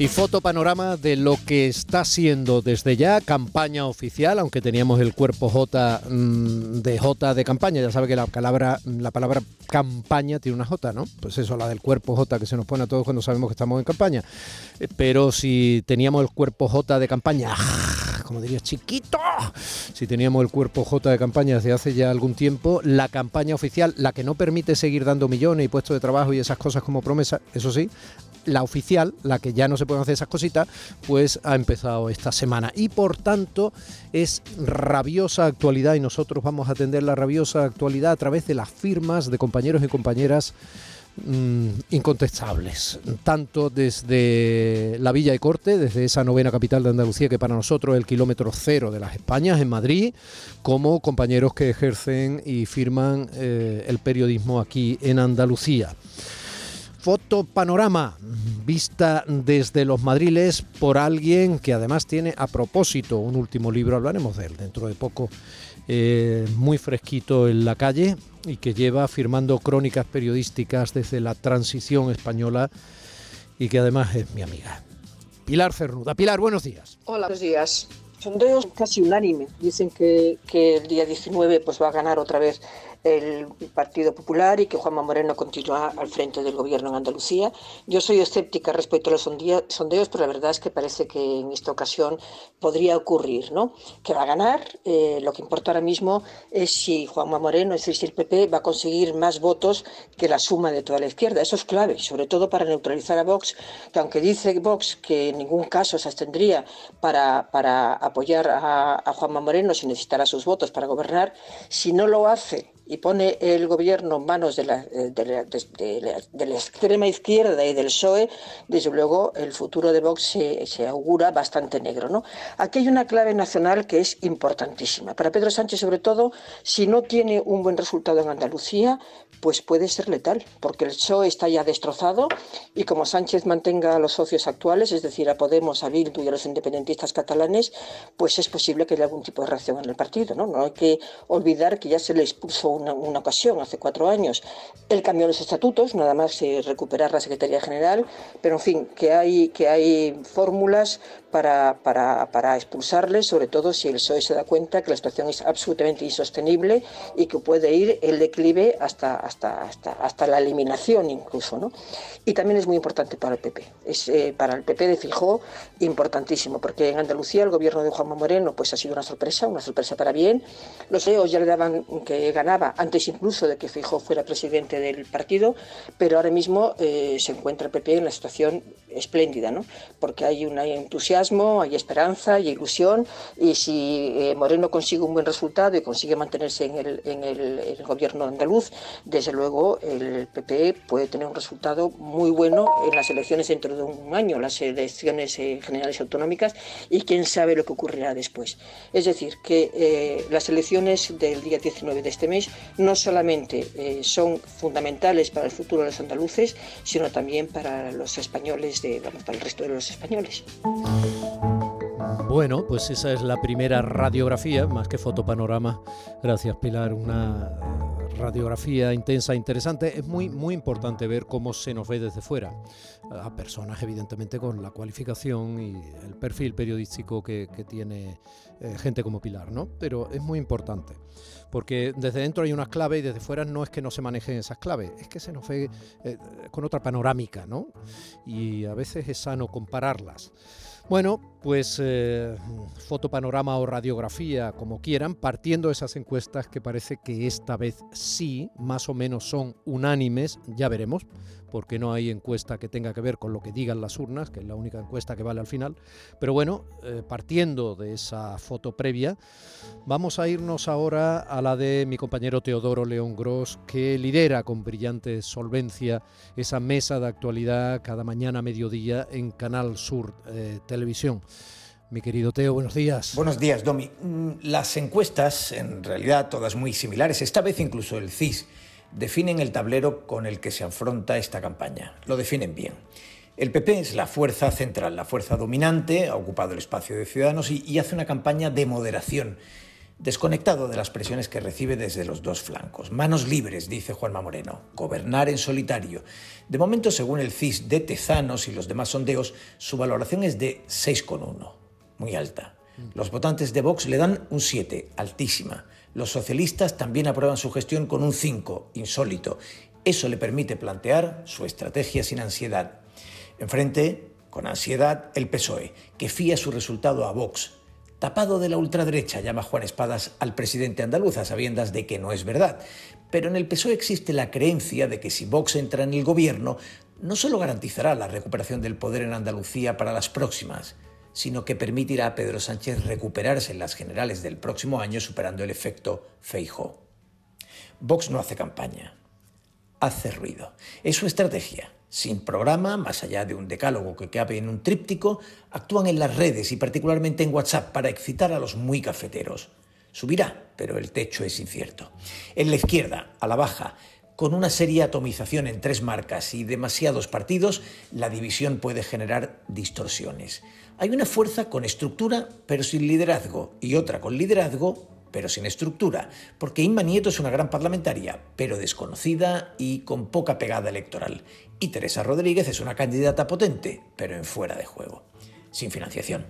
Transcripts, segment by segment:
Y foto panorama de lo que está siendo desde ya campaña oficial, aunque teníamos el cuerpo J mm, de J de campaña. Ya sabe que la palabra, la palabra campaña tiene una J, ¿no? Pues eso, la del cuerpo J que se nos pone a todos cuando sabemos que estamos en campaña. Eh, pero si teníamos el cuerpo J de campaña, como diría chiquito, si teníamos el cuerpo J de campaña desde hace ya algún tiempo, la campaña oficial, la que no permite seguir dando millones y puestos de trabajo y esas cosas como promesa, eso sí, la oficial, la que ya no se pueden hacer esas cositas, pues ha empezado esta semana. Y por tanto es rabiosa actualidad y nosotros vamos a atender la rabiosa actualidad a través de las firmas de compañeros y compañeras mm, incontestables, tanto desde la Villa de Corte, desde esa novena capital de Andalucía que para nosotros es el kilómetro cero de las Españas, en Madrid, como compañeros que ejercen y firman eh, el periodismo aquí en Andalucía. Foto panorama, vista desde los madriles por alguien que además tiene a propósito un último libro, hablaremos de él dentro de poco, eh, muy fresquito en la calle y que lleva firmando crónicas periodísticas desde la transición española y que además es mi amiga. Pilar Cernuda. Pilar, buenos días. Hola, buenos días. Sondeos casi unánime. Dicen que, que el día 19 pues, va a ganar otra vez el Partido Popular y que Juanma Moreno continúa al frente del gobierno en Andalucía. Yo soy escéptica respecto a los sondeos, pero la verdad es que parece que en esta ocasión podría ocurrir, ¿no? Que va a ganar. Eh, lo que importa ahora mismo es si Juanma Moreno, es decir, si el PP va a conseguir más votos que la suma de toda la izquierda. Eso es clave, sobre todo para neutralizar a Vox, que aunque dice Vox que en ningún caso se abstendría para, para apoyar a, a Juanma Moreno si necesitara sus votos para gobernar, si no lo hace y pone el gobierno en manos de la, eh, de, la, extrema izquierda y del PSOE, desde luego el futuro de Vox se, se, augura bastante negro. ¿no? Aquí hay una clave nacional que es importantísima. Para Pedro Sánchez, sobre todo, si no tiene un buen resultado en Andalucía, pues puede ser letal, porque el PSOE está ya destrozado y como Sánchez mantenga a los socios actuales, es decir, a Podemos, a Bildu y a los independentistas catalanes, pues es posible que haya algún tipo de reacción en el partido. No, no hay que olvidar que ya se le expuso una, ocasión, hace cuatro años, el cambio de los estatutos, nada más eh, recuperar la Secretaría General, pero en fin, que hay, que hay fórmulas para, para, para expulsarles, sobre todo si el PSOE se da cuenta que la situación es absolutamente insostenible y que puede ir el declive hasta, hasta, hasta, hasta la eliminación incluso. ¿no? Y también es muy importante para el PP. Es eh, para el PP de Fijó importantísimo, porque en Andalucía el gobierno de Juanma Moreno pues, ha sido una sorpresa, una sorpresa para bien. Los EOS ya le daban que ganaba antes incluso de que Fijó fuera presidente del partido, pero ahora mismo eh, se encuentra el PP en la situación espléndida, ¿no? porque hay un entusiasmo, hay esperanza, hay ilusión, y si eh, Moreno consigue un buen resultado y consigue mantenerse en el, en el, gobierno andaluz, desde luego el PP puede tener un resultado muy bueno en las elecciones dentro de un año, las elecciones eh, generales autonómicas, y quién sabe lo que ocurrirá después. Es decir, que eh, las elecciones del día 19 de este mes no solamente son fundamentales para el futuro de los andaluces, sino también para los españoles de, resto de los españoles. Bueno, pues esa es la primera radiografía, más que fotopanorama. Gracias, Pilar. Una radiografía intensa, interesante. Es muy, muy importante ver cómo se nos ve desde fuera. A personas, evidentemente, con la cualificación y el perfil periodístico que, tiene eh, gente como Pilar, ¿no? Pero es muy importante. Porque desde dentro hay unas claves y desde fuera no es que no se manejen esas claves, es que se nos ve eh, con otra panorámica, ¿no? Y a veces es sano compararlas. Bueno, pues eh, fotopanorama o radiografía, como quieran, partiendo de esas encuestas que parece que esta vez sí, más o menos son unánimes, ya veremos, porque no hay encuesta que tenga que ver con lo que digan las urnas, que es la única encuesta que vale al final. Pero bueno, eh, partiendo de esa foto previa, vamos a irnos ahora a la de mi compañero Teodoro León Gross, que lidera con brillante solvencia esa mesa de actualidad cada mañana a mediodía en Canal Sur eh, Televisión. Mi querido Teo, buenos días. Buenos días, Domi. Mm, las encuestas, en realidad todas muy similares, esta vez incluso el CIS, definen el tablero con el que se afronta esta campaña. Lo definen bien. El PP es la fuerza central, la fuerza dominante, ha ocupado el espacio de Ciudadanos y, y hace una campaña de moderación desconectado de las presiones que recibe desde los dos flancos. Manos libres, dice Juanma Moreno, gobernar en solitario. De momento, según el CIS de Tezanos y los demás sondeos, su valoración es de 6,1, muy alta. Los votantes de Vox le dan un 7, altísima. Los socialistas también aprueban su gestión con un 5, insólito. Eso le permite plantear su estrategia sin ansiedad. Enfrente, con ansiedad, el PSOE, que fía su resultado a Vox, Tapado de la ultraderecha, llama Juan Espadas al presidente andaluz a sabiendas de que no es verdad. Pero en el PSOE existe la creencia de que si Vox entra en el gobierno, no solo garantizará la recuperación del poder en Andalucía para las próximas, sino que permitirá a Pedro Sánchez recuperarse en las generales del próximo año superando el efecto Feijo. Vox no hace campaña, hace ruido. Es su estrategia sin programa, más allá de un decálogo que cabe en un tríptico, actúan en las redes y particularmente en WhatsApp para excitar a los muy cafeteros. Subirá, pero el techo es incierto. En la izquierda, a la baja, con una seria atomización en tres marcas y demasiados partidos, la división puede generar distorsiones. Hay una fuerza con estructura pero sin liderazgo y otra con liderazgo pero sin estructura, porque Inma Nieto es una gran parlamentaria, pero desconocida y con poca pegada electoral. Y Teresa Rodríguez es una candidata potente, pero en fuera de juego, sin financiación.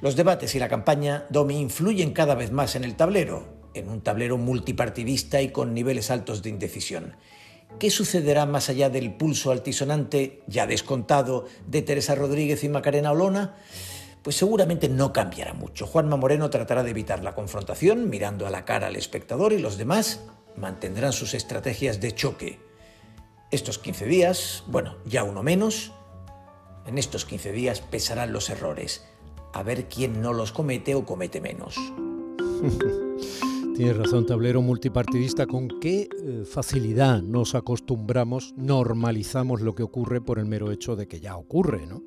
Los debates y la campaña Domi influyen cada vez más en el tablero, en un tablero multipartidista y con niveles altos de indecisión. ¿Qué sucederá más allá del pulso altisonante, ya descontado, de Teresa Rodríguez y Macarena Olona? Pues seguramente no cambiará mucho. Juanma Moreno tratará de evitar la confrontación mirando a la cara al espectador y los demás mantendrán sus estrategias de choque. Estos 15 días, bueno, ya uno menos, en estos 15 días pesarán los errores, a ver quién no los comete o comete menos. Tienes razón, tablero multipartidista, con qué eh, facilidad nos acostumbramos, normalizamos lo que ocurre por el mero hecho de que ya ocurre, ¿no?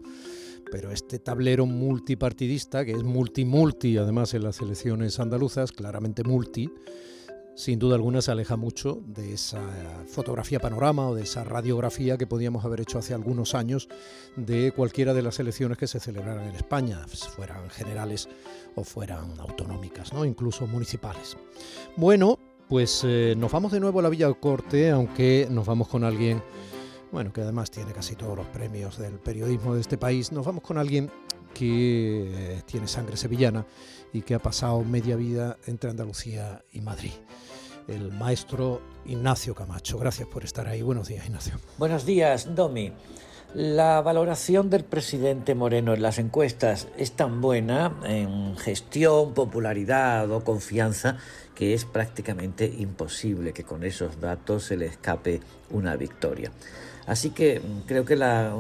Pero este tablero multipartidista, que es multi-multi, además en las elecciones andaluzas, claramente multi, sin duda alguna se aleja mucho de esa fotografía panorama o de esa radiografía que podíamos haber hecho hace algunos años de cualquiera de las elecciones que se celebraran en España, fueran generales o fueran autonómicas, ¿no? incluso municipales. Bueno, pues eh, nos vamos de nuevo a la Villa Corte, aunque nos vamos con alguien bueno, que además tiene casi todos los premios del periodismo de este país, nos vamos con alguien que eh, tiene sangre sevillana y que ha pasado media vida entre Andalucía y Madrid. El maestro Ignacio Camacho. Gracias por estar ahí. Buenos días, Ignacio. Buenos días, Domi. La valoración del presidente Moreno en las encuestas es tan buena en gestión, popularidad o confianza que es prácticamente imposible que con esos datos se le escape una victoria. Así que mm, creo que la,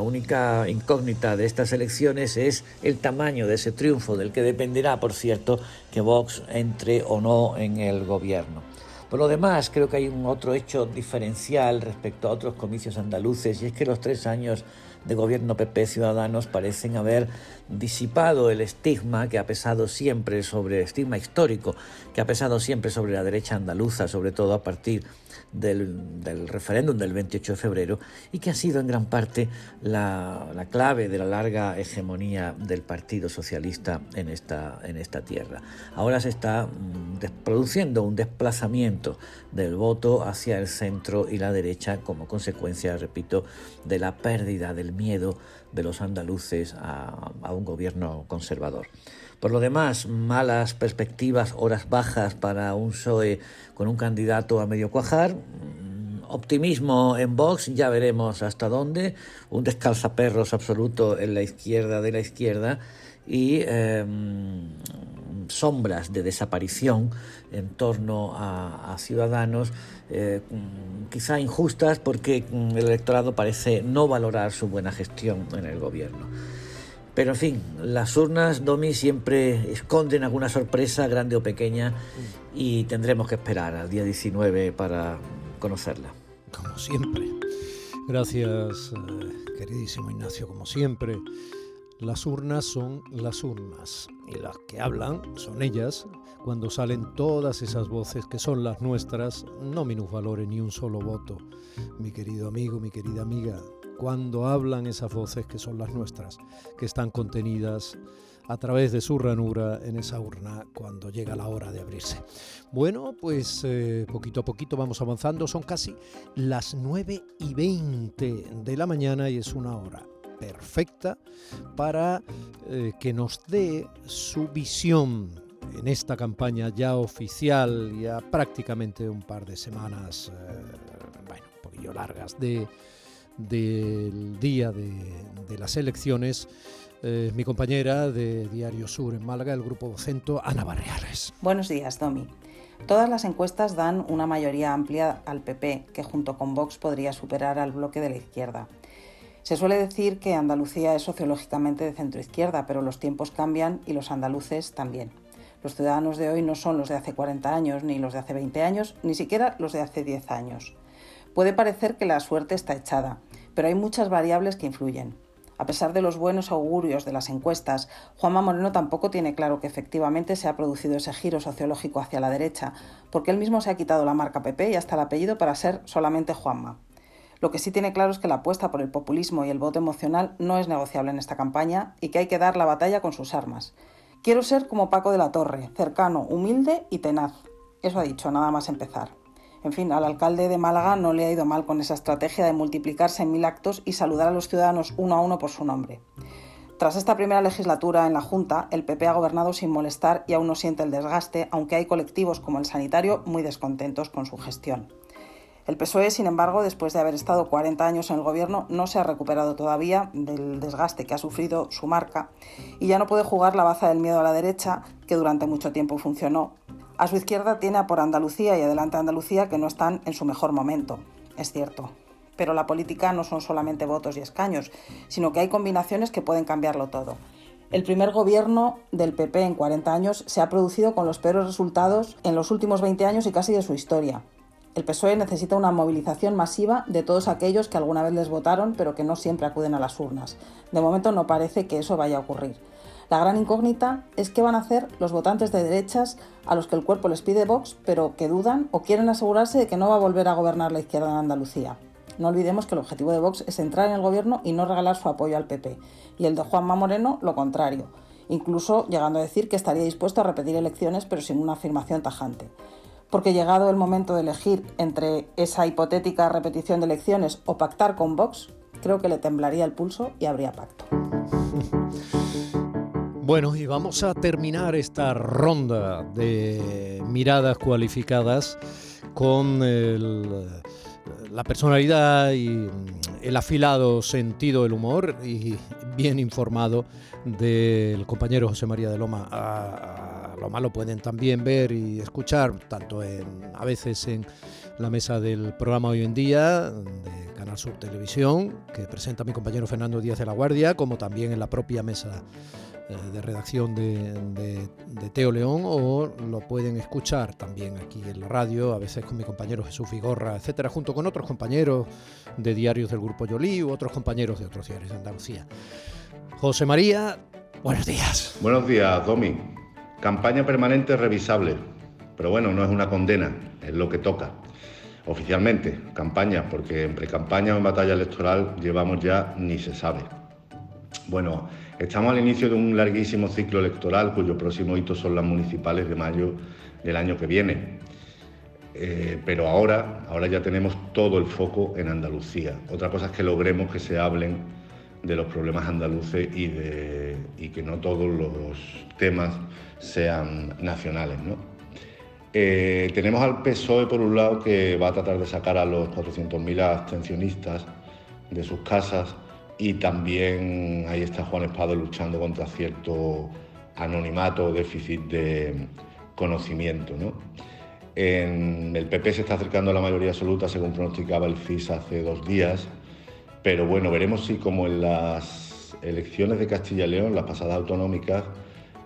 única incógnita de estas elecciones es el tamaño de ese triunfo, del que dependerá, por cierto, que Vox entre o no en el gobierno. Por lo demás, creo que hay un otro hecho diferencial respecto a otros comicios andaluces, y es que los tres años de gobierno PP Ciudadanos parecen haber disipado el estigma que ha pesado siempre sobre, estigma histórico, que ha pesado siempre sobre la derecha andaluza, sobre todo a partir del, referéndum del 28 de febrero y que ha sido en gran parte la, clave de la larga hegemonía del Partido Socialista en esta, en esta tierra. Ahora se está mm, produciendo un desplazamiento del voto hacia el centro y la derecha como consecuencia, repito, de la pérdida del miedo de los andaluces a, a un gobierno conservador. Por lo demás, malas perspectivas, horas bajas para un PSOE con un candidato a medio cuajar. Mm, optimismo en Vox, ya veremos hasta dónde. Un descalzaperros absoluto en la izquierda de la izquierda. Y em, sombras de desaparición en torno a, Ciudadanos, eh, mm, quizá injustas porque mm, el electorado parece no valorar su buena gestión en el gobierno. Pero en fin, las urnas, Domi, siempre esconden alguna sorpresa, grande o pequeña, y tendremos que esperar al día 19 para conocerla. Como siempre. Gracias, eh, queridísimo Ignacio, como siempre. Las urnas son las urnas y las que hablan son ellas. Cuando salen todas esas voces que son las nuestras, no minusvalore ni un solo voto. Mi querido amigo, mi querida amiga, cuando hablan esas voces que son las nuestras, que están contenidas a través de su ranura en esa urna cuando llega la hora de abrirse. Bueno, pues eh, poquito a poquito vamos avanzando, son casi las 9 y 20 de la mañana y es una hora perfecta para eh, que nos dé su visión en esta campaña ya oficial, ya prácticamente un par de semanas, eh, bueno, un poquillo largas, de, del día de, las elecciones. Eh, mi compañera de Diario Sur en Málaga, el Grupo Vocento, Ana Barriales. Buenos días, Domi. Todas las encuestas dan una mayoría amplia al PP, que junto con Vox podría superar al bloque de la izquierda. Se suele decir que Andalucía es sociológicamente de centro izquierda, pero los tiempos cambian y los andaluces también. Los ciudadanos de hoy no son los de hace 40 años, ni los de hace 20 años, ni siquiera los de hace 10 años. Puede parecer que la suerte está echada, pero hay muchas variables que influyen. A pesar de los buenos augurios de las encuestas, Juanma Moreno tampoco tiene claro que efectivamente se ha producido ese giro sociológico hacia la derecha, porque él mismo se ha quitado la marca PP y hasta el apellido para ser solamente Juanma. Lo que sí tiene claro es que la apuesta por el populismo y el voto emocional no es negociable en esta campaña y que hay que dar la batalla con sus armas. Quiero ser como Paco de la Torre, cercano, humilde y tenaz. Eso ha dicho, nada más empezar. En fin, al alcalde de Málaga no le ha ido mal con esa estrategia de multiplicarse en mil actos y saludar a los ciudadanos uno a uno por su nombre. Tras esta primera legislatura en la Junta, el PP ha gobernado sin molestar y aún no siente el desgaste, aunque hay colectivos como el sanitario muy descontentos con su gestión. El PSOE, sin embargo, después de haber estado 40 años en el gobierno, no se ha recuperado todavía del desgaste que ha sufrido su marca y ya no puede jugar la baza del miedo a la derecha, que durante mucho tiempo funcionó. A su izquierda tiene a por Andalucía y adelante Andalucía, que no están en su mejor momento, es cierto. Pero la política no son solamente votos y escaños, sino que hay combinaciones que pueden cambiarlo todo. El primer gobierno del PP en 40 años se ha producido con los peores resultados en los últimos 20 años y casi de su historia. El PSOE necesita una movilización masiva de todos aquellos que alguna vez les votaron pero que no siempre acuden a las urnas. De momento no parece que eso vaya a ocurrir. La gran incógnita es qué van a hacer los votantes de derechas a los que el cuerpo les pide Vox, pero que dudan o quieren asegurarse de que no va a volver a gobernar la izquierda en Andalucía. No olvidemos que el objetivo de Vox es entrar en el gobierno y no regalar su apoyo al PP, y el de Juanma Moreno lo contrario, incluso llegando a decir que estaría dispuesto a repetir elecciones pero sin una afirmación tajante porque llegado el momento de elegir entre esa hipotética repetición de elecciones o pactar con Vox, creo que le temblaría el pulso y habría pacto. Bueno, y vamos a terminar esta ronda de miradas cualificadas con la personalidad y el afilado sentido del humor y bien informado del compañero José María de Loma. Lo malo pueden también ver y escuchar, tanto en, a veces en la mesa del programa Hoy en Día, de Canal Sur Televisión, que presenta mi compañero Fernando Díaz de la Guardia, como también en la propia mesa de redacción de, Teo León, o lo pueden escuchar también aquí en la radio, a veces con mi compañero Jesús Vigorra, etcétera, junto con otros compañeros de diarios del Grupo Yolí u otros compañeros de otros diarios de Andalucía. José María, buenos días. Buenos días, Domi. Campaña permanente revisable, pero bueno, no es una condena, es lo que toca. Oficialmente, campaña, porque en pre-campaña o en batalla electoral llevamos ya ni se sabe. Bueno, estamos al inicio de un larguísimo ciclo electoral cuyo próximo hito son las municipales de mayo del año que viene. Eh, pero ahora, ahora ya tenemos todo el foco en Andalucía. Otra cosa es que logremos que se hablen de los problemas andaluces y, que no todos los temas sean nacionales. Eh, tenemos al PSOE, por un lado, que va a tratar de sacar a los 400.000 abstencionistas de sus casas y también ahí está Juan Espado luchando contra cierto anonimato o déficit de conocimiento. ¿no? El PP se está acercando a la mayoría absoluta, según pronosticaba el CIS hace dos días, pero bueno, veremos si como en las elecciones de Castilla y León, las pasadas autonómicas,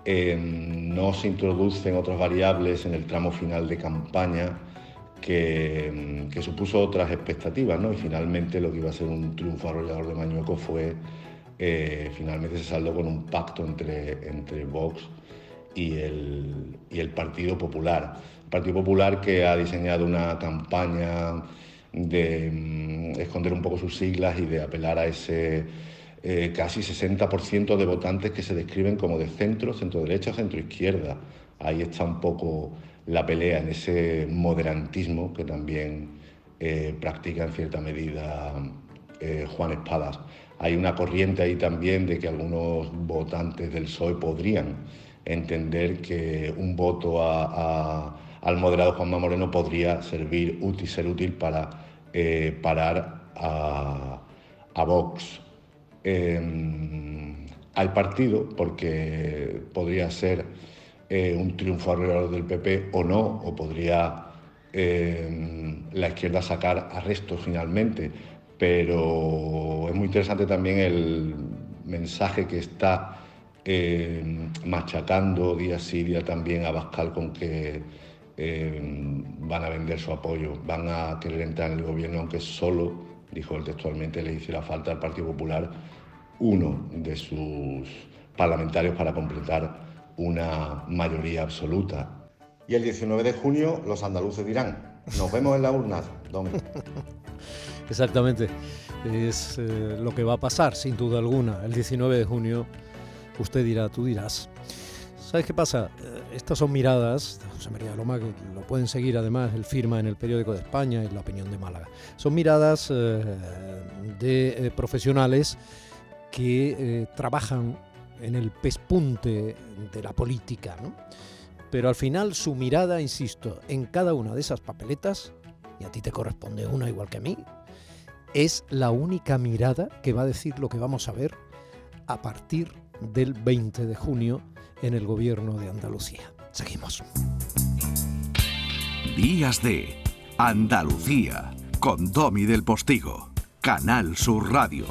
no se introducen otras variables en el tramo final de campaña que, supuso otras expectativas, ¿no? Y finalmente lo que iba a ser un triunfo arrollador de Mañueco fue eh, finalmente se saldó con un pacto entre, entre Vox y el, y el Partido Popular. El Partido Popular que ha diseñado una campaña de mm, esconder un poco sus siglas y de apelar a ese eh, casi 60% de votantes que se describen como de centro, centro derecha, centro izquierda. Ahí está un poco la pelea en ese moderantismo que también eh, practica en cierta medida eh, Juan Espadas. Hay una corriente ahí también de que algunos votantes del PSOE podrían entender que un voto al moderado Juanma Moreno podría servir útil, ser útil para parar a, a Vox Em, al partido, porque podría ser eh, un triunfo alrededor del PP o no, o podría em, la izquierda sacar arrestos finalmente. Pero es muy interesante también el mensaje que está em, machacando día sí día también a Bascal con que van a vender su apoyo, van a querer entrar en el gobierno, aunque solo, dijo él textualmente, le hiciera falta al Partido Popular uno de sus parlamentarios para completar una mayoría absoluta. Y el 19 de junio los andaluces dirán, nos vemos en la urna, Exactamente, es eh, lo que va a pasar, sin duda alguna. El 19 de junio, usted dirá, tú dirás. ¿Sabes qué pasa? Eh, estas son miradas, José María Loma, que lo pueden seguir además, él firma en el periódico de España y la opinión de Málaga. Son miradas eh, de profesionales que eh, trabajan en el pespunte de la política, ¿no? Pero al final su mirada, insisto, en cada una de esas papeletas, y a ti te corresponde una igual que a mí, es la única mirada que va a decir lo que vamos a ver a partir del 20 de junio en el gobierno de Andalucía. Seguimos. Días de Andalucía con Domi del Postigo, Canal Sur Radio.